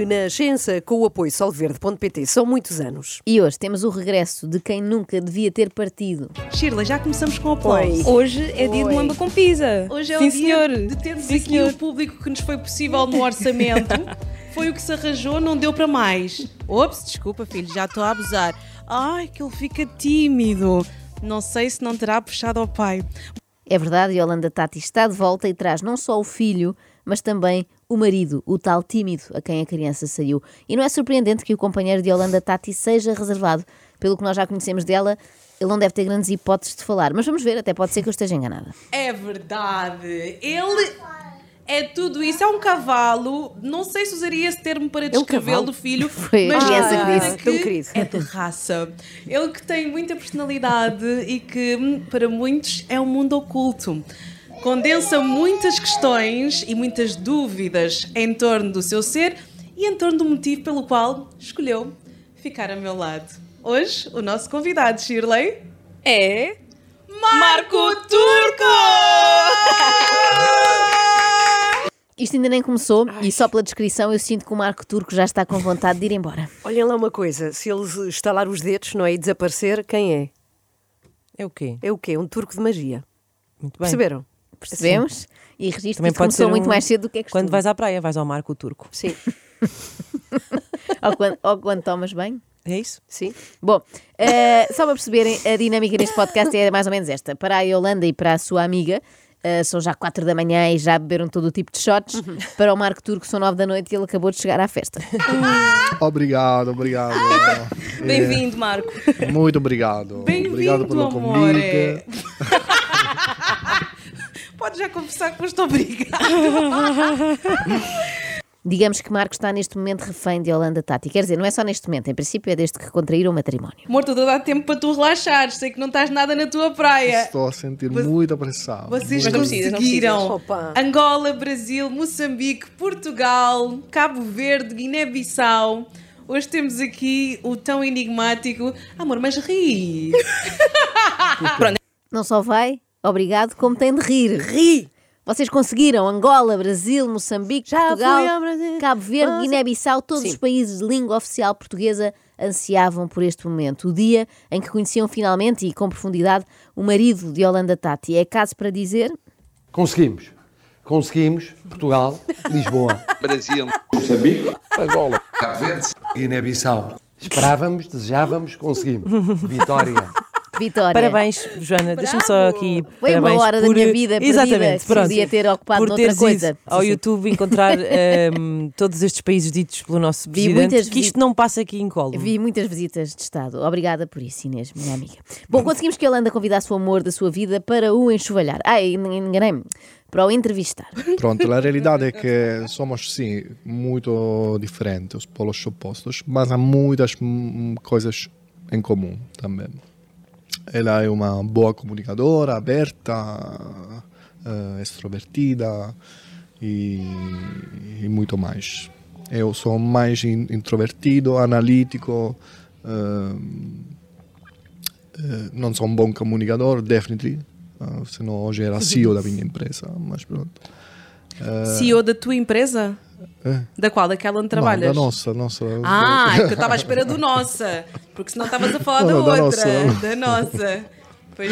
Renascença com o apoio solverde.pt. São muitos anos. E hoje temos o regresso de quem nunca devia ter partido. Shirley, já começamos com aplausos. Hoje é dia de lamba com pizza. Hoje é Sim, o dia senhor. de termos Sim, aqui senhor. o público que nos foi possível no orçamento. foi o que se arranjou, não deu para mais. Ops, desculpa, filho, já estou a abusar. Ai, que ele fica tímido. Não sei se não terá puxado ao pai. É verdade, Yolanda Tati está de volta e traz não só o filho, mas também o marido, o tal tímido a quem a criança saiu. E não é surpreendente que o companheiro de Yolanda Tati seja reservado. Pelo que nós já conhecemos dela, ele não deve ter grandes hipóteses de falar. Mas vamos ver, até pode ser que eu esteja enganada. É verdade. Ele é tudo isso. É um cavalo. Não sei se usaria esse termo para descrevê-lo, cavalo? filho. Foi mas criança que nada disse. Querido. É de raça. Ele que tem muita personalidade e que, hum, para muitos, é um mundo oculto. Condensa muitas questões e muitas dúvidas em torno do seu ser e em torno do motivo pelo qual escolheu ficar a meu lado. Hoje, o nosso convidado, Shirley, É. Marco Turco! Isto ainda nem começou e só pela descrição eu sinto que o Marco Turco já está com vontade de ir embora. Olhem lá uma coisa, se eles estalar os dedos, não é? E desaparecer, quem é? É o quê? É o quê? Um turco de magia. Muito bem. Perceberam? Percebemos? E registro que Também isto pode começou ser muito um- mais cedo do que é costume. Quando vais à praia, vais ao Marco Turco. Sim, ou, quando, ou quando tomas bem. É isso? sim. Bom, eh, só para perceberem, a dinâmica deste podcast é mais ou menos esta. Para a Yolanda e para a sua amiga, eh, são já quatro da manhã e já beberam todo o tipo de shots. Para o Marco Turco são nove da noite e ele acabou de chegar à festa. Obrigado, obrigado. Bem-vindo, Marco. É, muito obrigado. Bem-vindo, obrigado pelo amor. convite. Pode já confessar que foste obrigado. Digamos que Marco está neste momento refém de Yolanda Tati. Quer dizer, não é só neste momento, em princípio é desde que contraíram o matrimónio. Amor, estou a dar tempo para tu relaxares. Sei que não estás nada na tua praia. Estou a sentir muito apressado. Vocês muito não precisas, não conseguiram. Angola, Brasil, Moçambique, Portugal, Cabo Verde, Guiné-Bissau. Hoje temos aqui o tão enigmático. Amor, mas ri. Não só vai, obrigado, como tem de rir. Ri! Vocês conseguiram Angola, Brasil, Moçambique, Já Portugal. Cabo Verde, Ah, Guiné-Bissau, todos Sim. os países de língua oficial portuguesa ansiavam por este momento. O dia em que conheciam finalmente e com profundidade o marido de Yolanda Tati. É caso para dizer Conseguimos. Conseguimos. Portugal, Lisboa, Brasil, Moçambique, Angola, Cabo Verde, Guiné-Bissau. Esperávamos, desejávamos, conseguimos. Vitória. Vitória. Parabéns, Joana. Deixa-me só aqui. Foi uma parabéns hora da por- minha vida perdida, Exatamente, que pronto. podia ter ocupado por noutra teres coisa. ao Sim, sim. YouTube encontrar ehm, todos estes países ditos pelo nosso Vi presidente. muitas Que isto não passa aqui em colo. Vi muitas visitas de Estado. Obrigada por isso, Inês, minha amiga. Bom, conseguimos que Yolanda convidasse o amor da sua vida para o enxovalhar. Ai, enganei-me. Para o entrevistar. Pronto, a realidade é que somos, sim, muito diferentes, os polos opostos, mas há muitas hum, coisas em comum também. Ela é uma boa comunicadora, aberta, eh, extrovertida e, e muito mais. Eu sou mais in- introvertido, analítico, eh, eh, não sou um bom comunicador, definitely. Ah, senão hoje era CEO da minha empresa, mas pronto. CEO da tua empresa? É. Da qual? Daquela onde trabalhas? Não, da nossa, nossa. Ah, é que eu estava à espera do nossa. Porque senão estavas a falar da outra. nossa. Da nossa. Pois,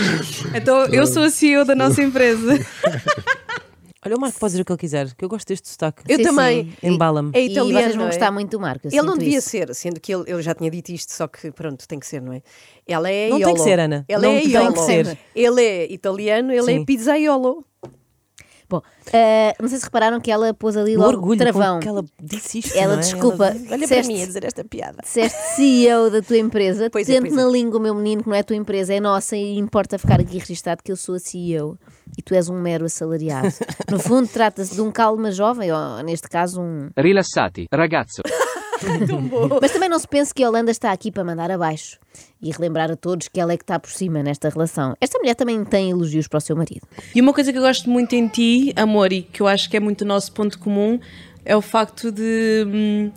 então eu sou a CEO da nossa empresa. Olha, o Marco pode dizer o que ele quiser, que eu gosto deste sotaque. Eu Sim, também. sim. Embala-me. É e italiano. vocês vão não é? gostar muito do Marco. eu Ele não sinto devia isso. ser, sendo que ele, eu já tinha dito isto, só que pronto, tem que ser, não é? Ela é Não tem Iolo. que ser, Ana. Ela Não é tem Iolo. que ser. Ele é italiano, ele é Sim. pizzaiolo. Bom, eh, não sei se repararam que ela pôs ali O logo orgulho travão. com que ela disse isto. Ela, não é? desculpa, Ela- olha para disseste- mim a dizer esta piada. Disseste CEO da tua empresa, Pois é, tente pois é. na língua, meu menino, que não é a tua empresa, é nossa e importa ficar aqui registado que eu sou a CEO e tu és um mero assalariado. No fundo, trata-se de um calma jovem, ou neste caso, um. Rilassati, ragazzo. Mas também não se pense que a Holanda está aqui para mandar abaixo e relembrar a todos que ela é que está por cima nesta relação. Esta mulher também tem elogios para o seu marido. E uma coisa que eu gosto muito em ti, amor, e que eu acho que é muito o nosso ponto comum, é o facto de hum,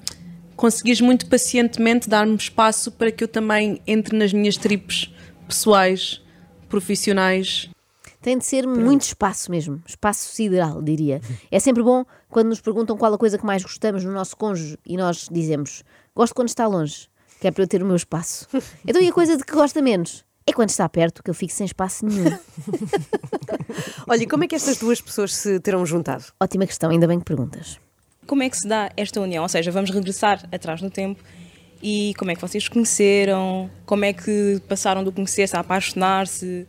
conseguires muito pacientemente dar-me espaço para que eu também entre nas minhas tripes pessoais, profissionais. Tem de ser muito espaço mesmo, espaço sideral, diria. É sempre bom quando nos perguntam qual a coisa que mais gostamos no nosso cônjuge e nós dizemos: gosto quando está longe, que é para eu ter o meu espaço. Então e a coisa de que gosta menos? É quando está perto que eu fico sem espaço nenhum. Olha, e como é que estas duas pessoas se terão juntado? Ótima questão, ainda bem que perguntas. Como é que se dá esta união? Ou seja, vamos regressar atrás no tempo e como é que vocês se conheceram? Como é que passaram do conhecer-se a apaixonar-se?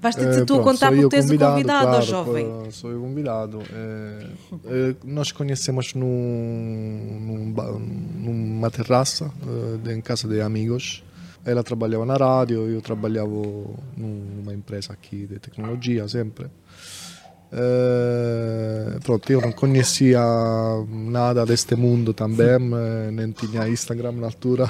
Basta-te Eh, tu a pronto, contar porque és o convidado, claro, jovem. Sou eu convidado. Eh, eh, nós conhecemos num, num numa terraça em casa de amigos. Ela trabalhava na rádio, eu trabalhava numa empresa aqui de tecnologia sempre. Pronto, eu não conhecia nada deste mundo também, nem tinha Instagram na altura.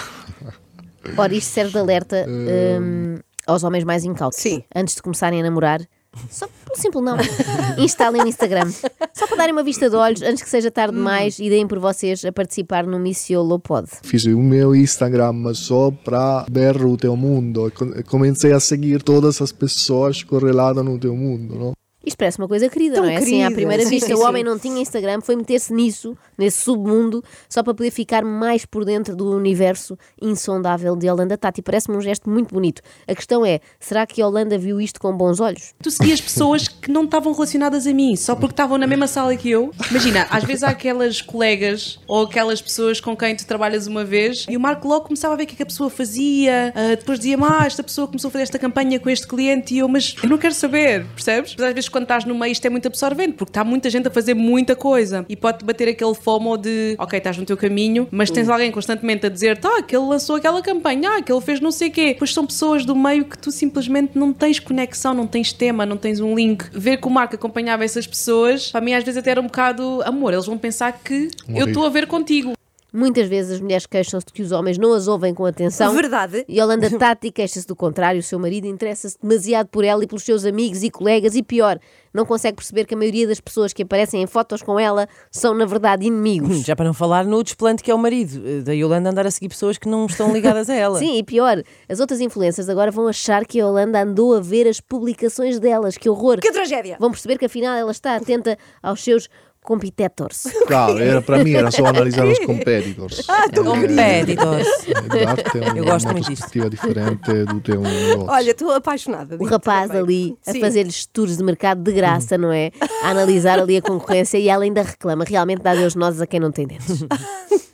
Ora, isto serve de alerta hum, aos homens mais incautos. Sim. Antes de começarem a namorar, só pelo simples não, instalem o Instagram. Só para darem uma vista de olhos antes que seja tarde demais e deem por vocês a participar no Missiolo Pod. Fiz o meu Instagram só para ver o teu mundo. Co- Comecei a seguir todas as pessoas correladas no teu mundo, não? Isto parece uma coisa querida, Tão não é? Assim, à querida. primeira Sim, vista, sim, o sim. homem não tinha Instagram, foi meter-se nisso, nesse submundo, só para poder ficar mais por dentro do universo insondável de Yolanda Tati. Parece-me um gesto muito bonito. A questão é, será que Yolanda viu isto com bons olhos? Tu seguias pessoas que não estavam relacionadas a mim, só porque estavam na mesma sala que eu. Imagina, às vezes há aquelas colegas ou aquelas pessoas com quem tu trabalhas uma vez e o Marco logo começava a ver o que, é que a pessoa fazia, ah, depois dizia, ah, esta pessoa começou a fazer esta campanha com este cliente e eu, mas eu não quero saber, percebes? Mas às vezes quando estás no meio isto é muito absorvente, porque está muita gente a fazer muita coisa e pode bater aquele FOMO de, ok, estás no teu caminho, mas tens alguém constantemente a dizer, tá, que ele lançou aquela campanha, ah, que ele fez não sei o quê. Pois são pessoas do meio que tu simplesmente não tens conexão, não tens tema, não tens um link. Ver que o Marco acompanhava essas pessoas, para mim às vezes até era um bocado amor, eles vão pensar que eu estou a ver contigo. Muitas vezes as mulheres queixam-se de que os homens não as ouvem com atenção. Verdade. E Yolanda Tati queixa-se do contrário. O seu marido interessa-se demasiado por ela e pelos seus amigos e colegas. E pior, não consegue perceber que a maioria das pessoas que aparecem em fotos com ela são, na verdade, inimigos. Já para não falar no desplante que é o marido, eh, da Yolanda andar a seguir pessoas que não estão ligadas a ela. Sim, e pior, as outras influências agora vão achar que a Yolanda andou a ver as publicações delas. Que horror! Que tragédia! Vão perceber que afinal ela está atenta aos seus competitors. Claro, era, para mim era só analisar os competitors. Ah, tu Competitors. Dar-te um- Eu gosto uma muito perspectiva diferente do teu negócio. Olha, estou apaixonada. O rapaz também. ali a fazer-lhes tours de mercado de graça, não é? A analisar ali a concorrência e ela ainda reclama. Realmente dá Deus nozes a quem não tem dentes.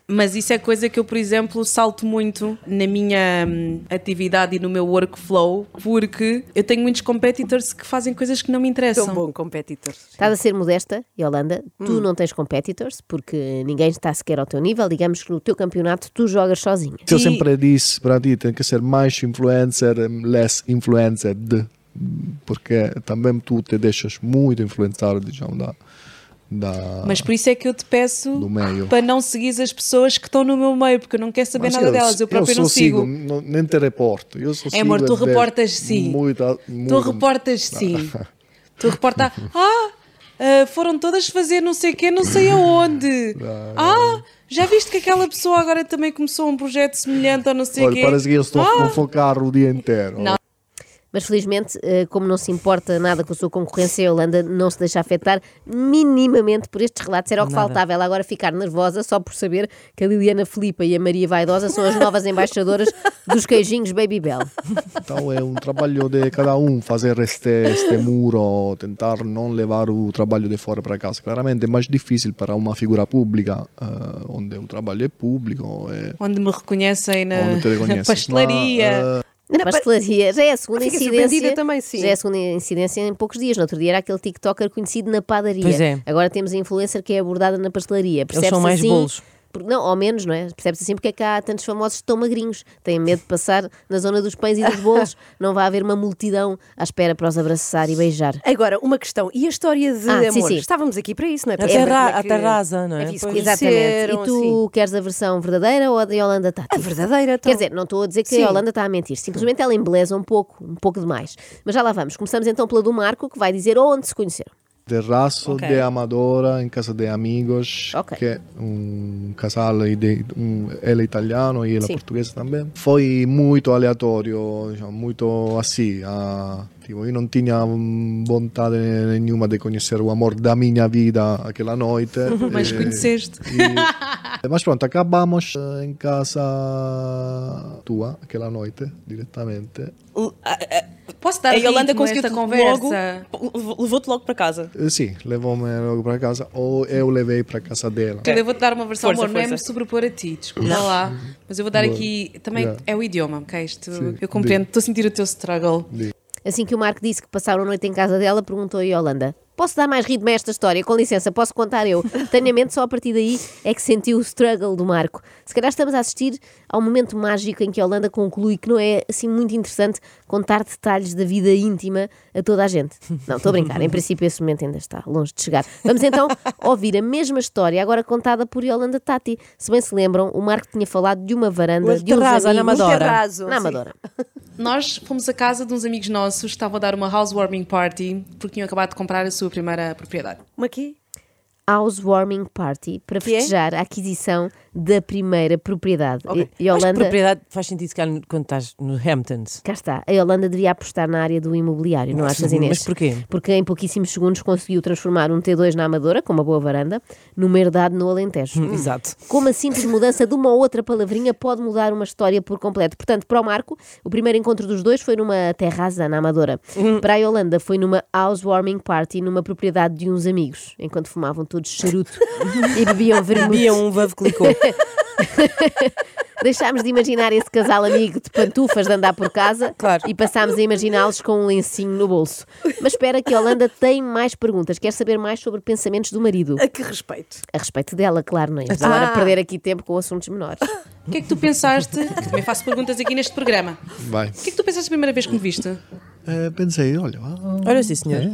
Mas isso é coisa que eu, por exemplo, salto muito na minha hum, atividade e no meu workflow, porque eu tenho muitos competitors que fazem coisas que não me interessam. Tão bom, competitor. Estás a ser modesta, Yolanda. Hum. Tu não tens competitors, porque ninguém está sequer ao teu nível. Digamos que no teu campeonato tu jogas sozinha. Eu Sim. sempre disse para ti, tem que ser mais influencer, less influenced, porque também tu te deixas muito influenciar, digamos, da, da Mas por isso é que eu te peço para não seguir as pessoas que estão no meu meio, porque eu não quero saber Mas nada delas, eu próprio só não sigo. não- nem te reporto. Eu só É, amor, sigo tu reportas sim. Muita, Tu muito- reportas sim. tu reportas. Ah, ah, foram todas fazer não sei o quê, não sei aonde. Ah, já viste que aquela pessoa agora também começou um projeto semelhante ou não sei o quê? Parece que eu estou Ah, a focar o dia inteiro. Não. Mas felizmente, eh, como não se importa nada com a sua concorrência, a Holanda não se deixa afetar minimamente por estes relatos. Era o que Nada. faltava ela agora ficar nervosa só por saber que a Liliana Filipa e a Maria Vaidosa são as novas embaixadoras dos queijinhos Baby Bell. Então é um trabalho de cada um fazer este, este muro, tentar não levar o trabalho de fora para casa. Claramente é mais difícil para uma figura pública, eh, onde o trabalho é público. É, Onde me reconhecem na, onde na pastelaria. Mas, eh, Na pastelaria, já é a segunda incidência. também, sim. Já é a segunda incidência em poucos dias. No outro dia era aquele TikToker conhecido na padaria. Pois é. Agora temos a influencer que é abordada na pastelaria. Eles são mais assim, bolos. Por- Não, ao menos, não é? Percebe-se assim porque é que há tantos famosos tão magrinhos. Têm medo de passar na zona dos pães e dos bolos. não vai haver uma multidão à espera para os abraçar e beijar. Agora, uma questão. E a história de Ah, sim, amor? sim. Estávamos aqui para isso, não é? A Para é que- terra asa, não é? é Exatamente. E tu queres a versão verdadeira ou a da Yolanda Tati? A verdadeira, então. Quer dizer, não estou a dizer que Sim. a Holanda está a mentir, simplesmente ela embeleza um pouco, um pouco demais. Mas já lá vamos. Começamos então pela do Marco, que vai dizer onde se conheceram. Terraço Ok. de Amadora em casa de amigos, Ok. que é um casal, de, um, ele é italiano e ela Sim. portuguesa também. Foi muito aleatório, muito assim. ah, Tipo, io non tinha vontade nenhuma de conhecer o amor da minha vida aquela noite. Mas Eh, conheceste. e- mas pronto, acabamos eh, em casa tua aquela noite, diretamente. Posso dar A Yolanda conseguiu esta logo, conversa? levou-te logo para casa. Eh, Sim, levou-me logo para casa ou eu levei para casa dela. Eu vou-te dar uma versão, Força, amor, não é força. me sobrepor a ti, desculpa lá. Mas eu vou dar aqui, também Yeah. é o idioma, ok? Isto, Sim. eu compreendo, estou a sentir o teu struggle. Assim que o Marco disse que passaram a noite em casa dela, perguntou a Yolanda: Posso dar mais ritmo a esta história? Com licença, posso contar eu? Tenho a mente só a partir daí é que sentiu o struggle do Marco. Se calhar estamos a assistir ao momento mágico em que a Yolanda conclui que não é assim muito interessante contar detalhes da vida íntima a toda a gente. Não, estou a brincar. Em princípio, esse momento ainda está longe de chegar. Vamos então ouvir a mesma história, agora contada por Yolanda Tati. Se bem se lembram, o Marco tinha falado de uma varanda O de uns terraço, na amigos. Amadora. terraço, Na sim. Nós fomos à casa de uns amigos nossos que estavam a dar uma housewarming party porque tinham acabado de comprar a sua primeira propriedade. Uma aqui? Housewarming party para Que é? festejar a aquisição da primeira propriedade. Ok. E, e Holanda, propriedade faz sentido se calhar quando estás no Hamptons. cá está, a Holanda devia apostar na área do imobiliário, não achas Inês? Mas porquê? Porque em pouquíssimos segundos conseguiu transformar um T2 na Amadora, com uma boa varanda, numa herdade no Alentejo. Exato. Como a simples mudança de uma ou outra palavrinha pode mudar uma história por completo. Portanto, para o Marco, o primeiro encontro dos dois foi numa terraça na Amadora. Para a Yolanda, foi numa housewarming party numa propriedade de uns amigos, enquanto fumavam todos charuto e bebiam vermelho. Bia um vavo clicou. Deixámos de imaginar esse casal amigo de pantufas de andar por casa Claro. e passámos a imaginá-los com um lencinho no bolso. Mas espera que a Holanda tem mais perguntas. Quer saber mais sobre pensamentos do marido? A que respeito? A respeito dela, claro, não é? Vamos agora Ah. perder aqui tempo com assuntos menores. O que é que tu pensaste? Que também faço perguntas aqui neste programa. Vai. O que é que tu pensaste a primeira vez que me viste? Eh, pensei, olha, ah, Olha sim, senhor. eh,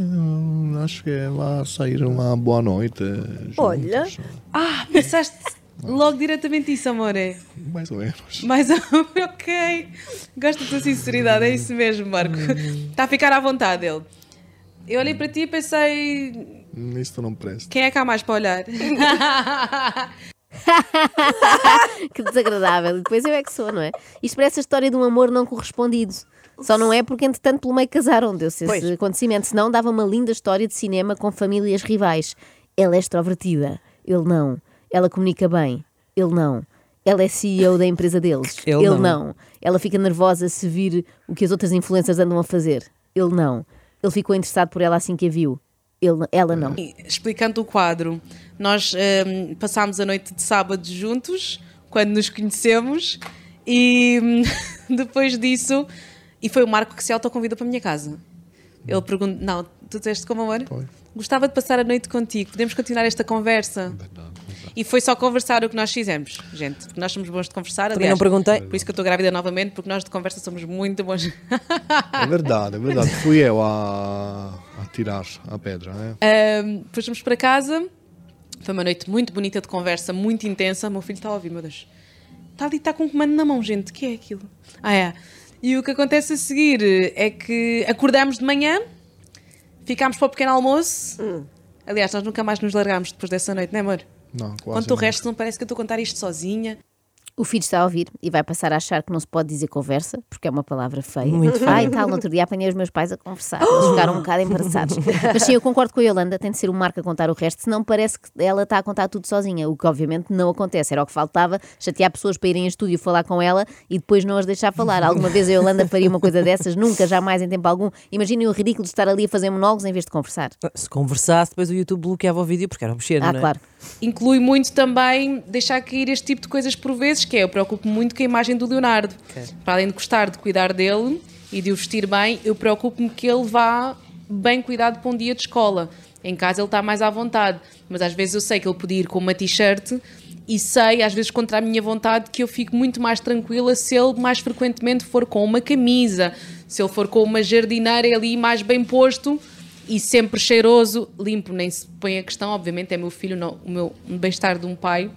acho que vai sair uma boa noite. juntos. Olha. Ah, pensaste logo diretamente isso, amor. É? Mais ou menos. Mas, ok. Gosto da tua sinceridade, é isso mesmo, Marco. Está a ficar à vontade ele. Eu olhei para ti e pensei, Hum, Isto não presta. quem é que há mais para olhar? que desagradável. E depois eu é que sou, não é? Isto parece a história de um amor não correspondido. Só não é porque, entretanto, pelo meio casaram, deu-se esse Pois. acontecimento. Senão dava uma linda história de cinema com famílias rivais. Ela é extrovertida, ele não. Ela comunica bem, ele não. Ela é CEO da empresa deles, Ele ele, não. não. Ela fica nervosa se vir o que as outras influências andam a fazer, ele não. Ele ficou interessado por ela assim que a viu, ele, ela não. Explicando o quadro, nós hum, passámos a noite de sábado juntos, quando nos conhecemos, e hum, depois disso, e foi o Marco que se autoconvidou para a minha casa. Ele pergunta: Não, tu disseste como amor? Foi. Gostava de passar a noite contigo, podemos continuar esta conversa? E foi só conversar o que nós fizemos, gente, porque nós somos bons de conversar. Também aliás, não perguntei. Por isso que eu estou grávida novamente, porque nós de conversa somos muito bons. É verdade, é verdade. Fui eu a, a tirar a pedra, né? Um, depois fomos para casa. Foi uma noite muito bonita de conversa, muito intensa. Meu filho está a ouvir, meu Deus. Está ali, está com um comando na mão, gente. O que é aquilo? Ah, é. E o que acontece a seguir é que acordamos de manhã, ficámos para o pequeno almoço. Aliás, nós nunca mais nos largámos depois dessa noite, não é, amor? Não, quase. Quanto o resto, não parece que eu estou a contar isto sozinha. O filho está a ouvir e vai passar a achar que não se pode dizer conversa, porque é uma palavra feia. Muito feia. Ai, tal, no outro dia apanhei os meus pais a conversar. Eles ficaram um bocado embaraçados. Mas sim, eu concordo com a Yolanda, tem de ser o Marco a contar o resto, senão parece que ela está a contar tudo sozinha, o que obviamente não acontece. Era o que faltava, chatear pessoas para irem a estúdio falar com ela e depois não as deixar falar. Alguma vez a Yolanda faria uma coisa dessas? Nunca, jamais, em tempo algum. Imaginem o ridículo de estar ali a fazer monólogos em vez de conversar. Se conversasse, depois o YouTube bloqueava o vídeo porque era obsceno, Ah, não é? claro. Inclui muito também deixar cair este tipo de coisas por vezes, que é eu preocupo-me muito com a imagem do Leonardo. Para além de gostar de cuidar dele e de o vestir bem, eu preocupo-me que ele vá bem cuidado para um dia de escola. Em casa ele está mais à vontade, mas às vezes eu sei que ele podia ir com uma t-shirt e sei, às vezes contra a minha vontade, que eu fico muito mais tranquila se ele mais frequentemente for com uma camisa, se ele for com uma jardineira ali mais bem posto e sempre cheiroso, limpo, nem se põe a questão, obviamente é meu filho, não, o meu bem-estar de um pai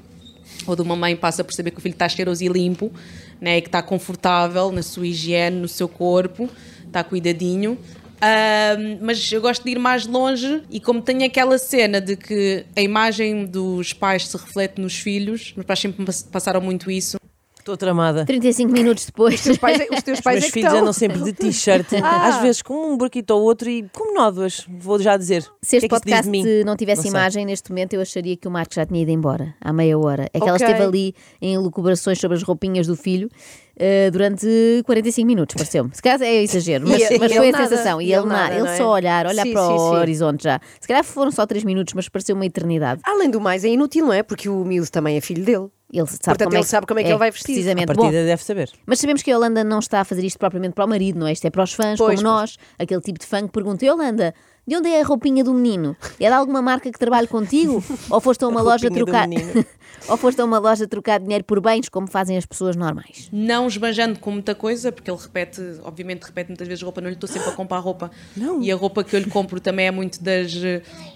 ou de uma mãe passa por saber que o filho está cheiroso e limpo, né, que está confortável na sua higiene, no seu corpo, está cuidadinho. Ahm, mas eu gosto de ir mais longe e como tenho aquela cena de que a imagem dos pais se reflete nos filhos, meus pais sempre passaram muito isso, Estou tramada. 35 minutos depois. Os teus pais, é- os teus Os pais meus é que filhos estão. andam sempre de t-shirt, Ah. às vezes com um buraquito ou outro e como nódoas, vou já dizer. Se este o que é que podcast não tivesse sei. imagem neste momento, eu acharia que o Marco já tinha ido embora há meia hora. É que ela Ok. esteve ali em elucubrações sobre as roupinhas do filho eh, durante 45 minutos, pareceu-me. Se calhar é exagero, mas, mas foi a nada, sensação. E ele, ele nada, ele é? só olhar, olhar Sim, para sim, o sim. horizonte já. Se calhar foram só 3 minutos, mas pareceu uma eternidade. Além do mais, é inútil, não é? Porque o miúdo também é filho dele. Ele sabe Portanto, como é ele sabe como é que ele vai vestir. A Precisamente. Bom, partida deve saber. Mas sabemos que a Holanda não está a fazer isto propriamente para o marido, não é? Isto é para os fãs, Pois, como nós, aquele tipo de fã que pergunta: "E, Holanda, de onde é a roupinha do menino? É de alguma marca que trabalha contigo? Ou foste a uma A loja trocar. Ou foste a uma loja trocar dinheiro por bens, como fazem as pessoas normais? Não esbanjando com muita coisa, porque ele repete, obviamente repete muitas vezes roupa, não lhe estou sempre a comprar roupa. E a roupa que eu lhe compro também é muito das,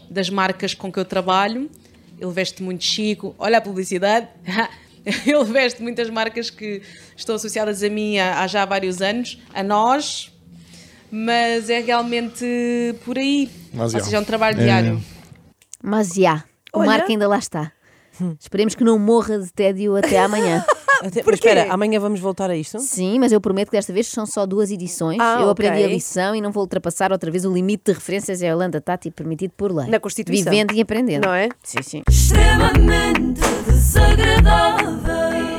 das marcas com que eu trabalho. Ele veste muito chico. Olha a publicidade. Ele veste muitas marcas que estão associadas a mim há, há já vários anos, a nós, mas é realmente por aí. Mas, Ou seja, é um trabalho É. diário. Mas já, o Olha. Marco ainda lá está. Esperemos que não morra de tédio até amanhã. Até, mas espera, amanhã vamos voltar a isto? Sim, mas eu prometo que desta vez são só duas edições. Ah, eu aprendi ok. a lição e não vou ultrapassar outra vez o limite de referências à Holanda Tati permitido por lei. Na Constituição. Vivendo e aprendendo. Não é? Sim, sim. extremamente desagradável.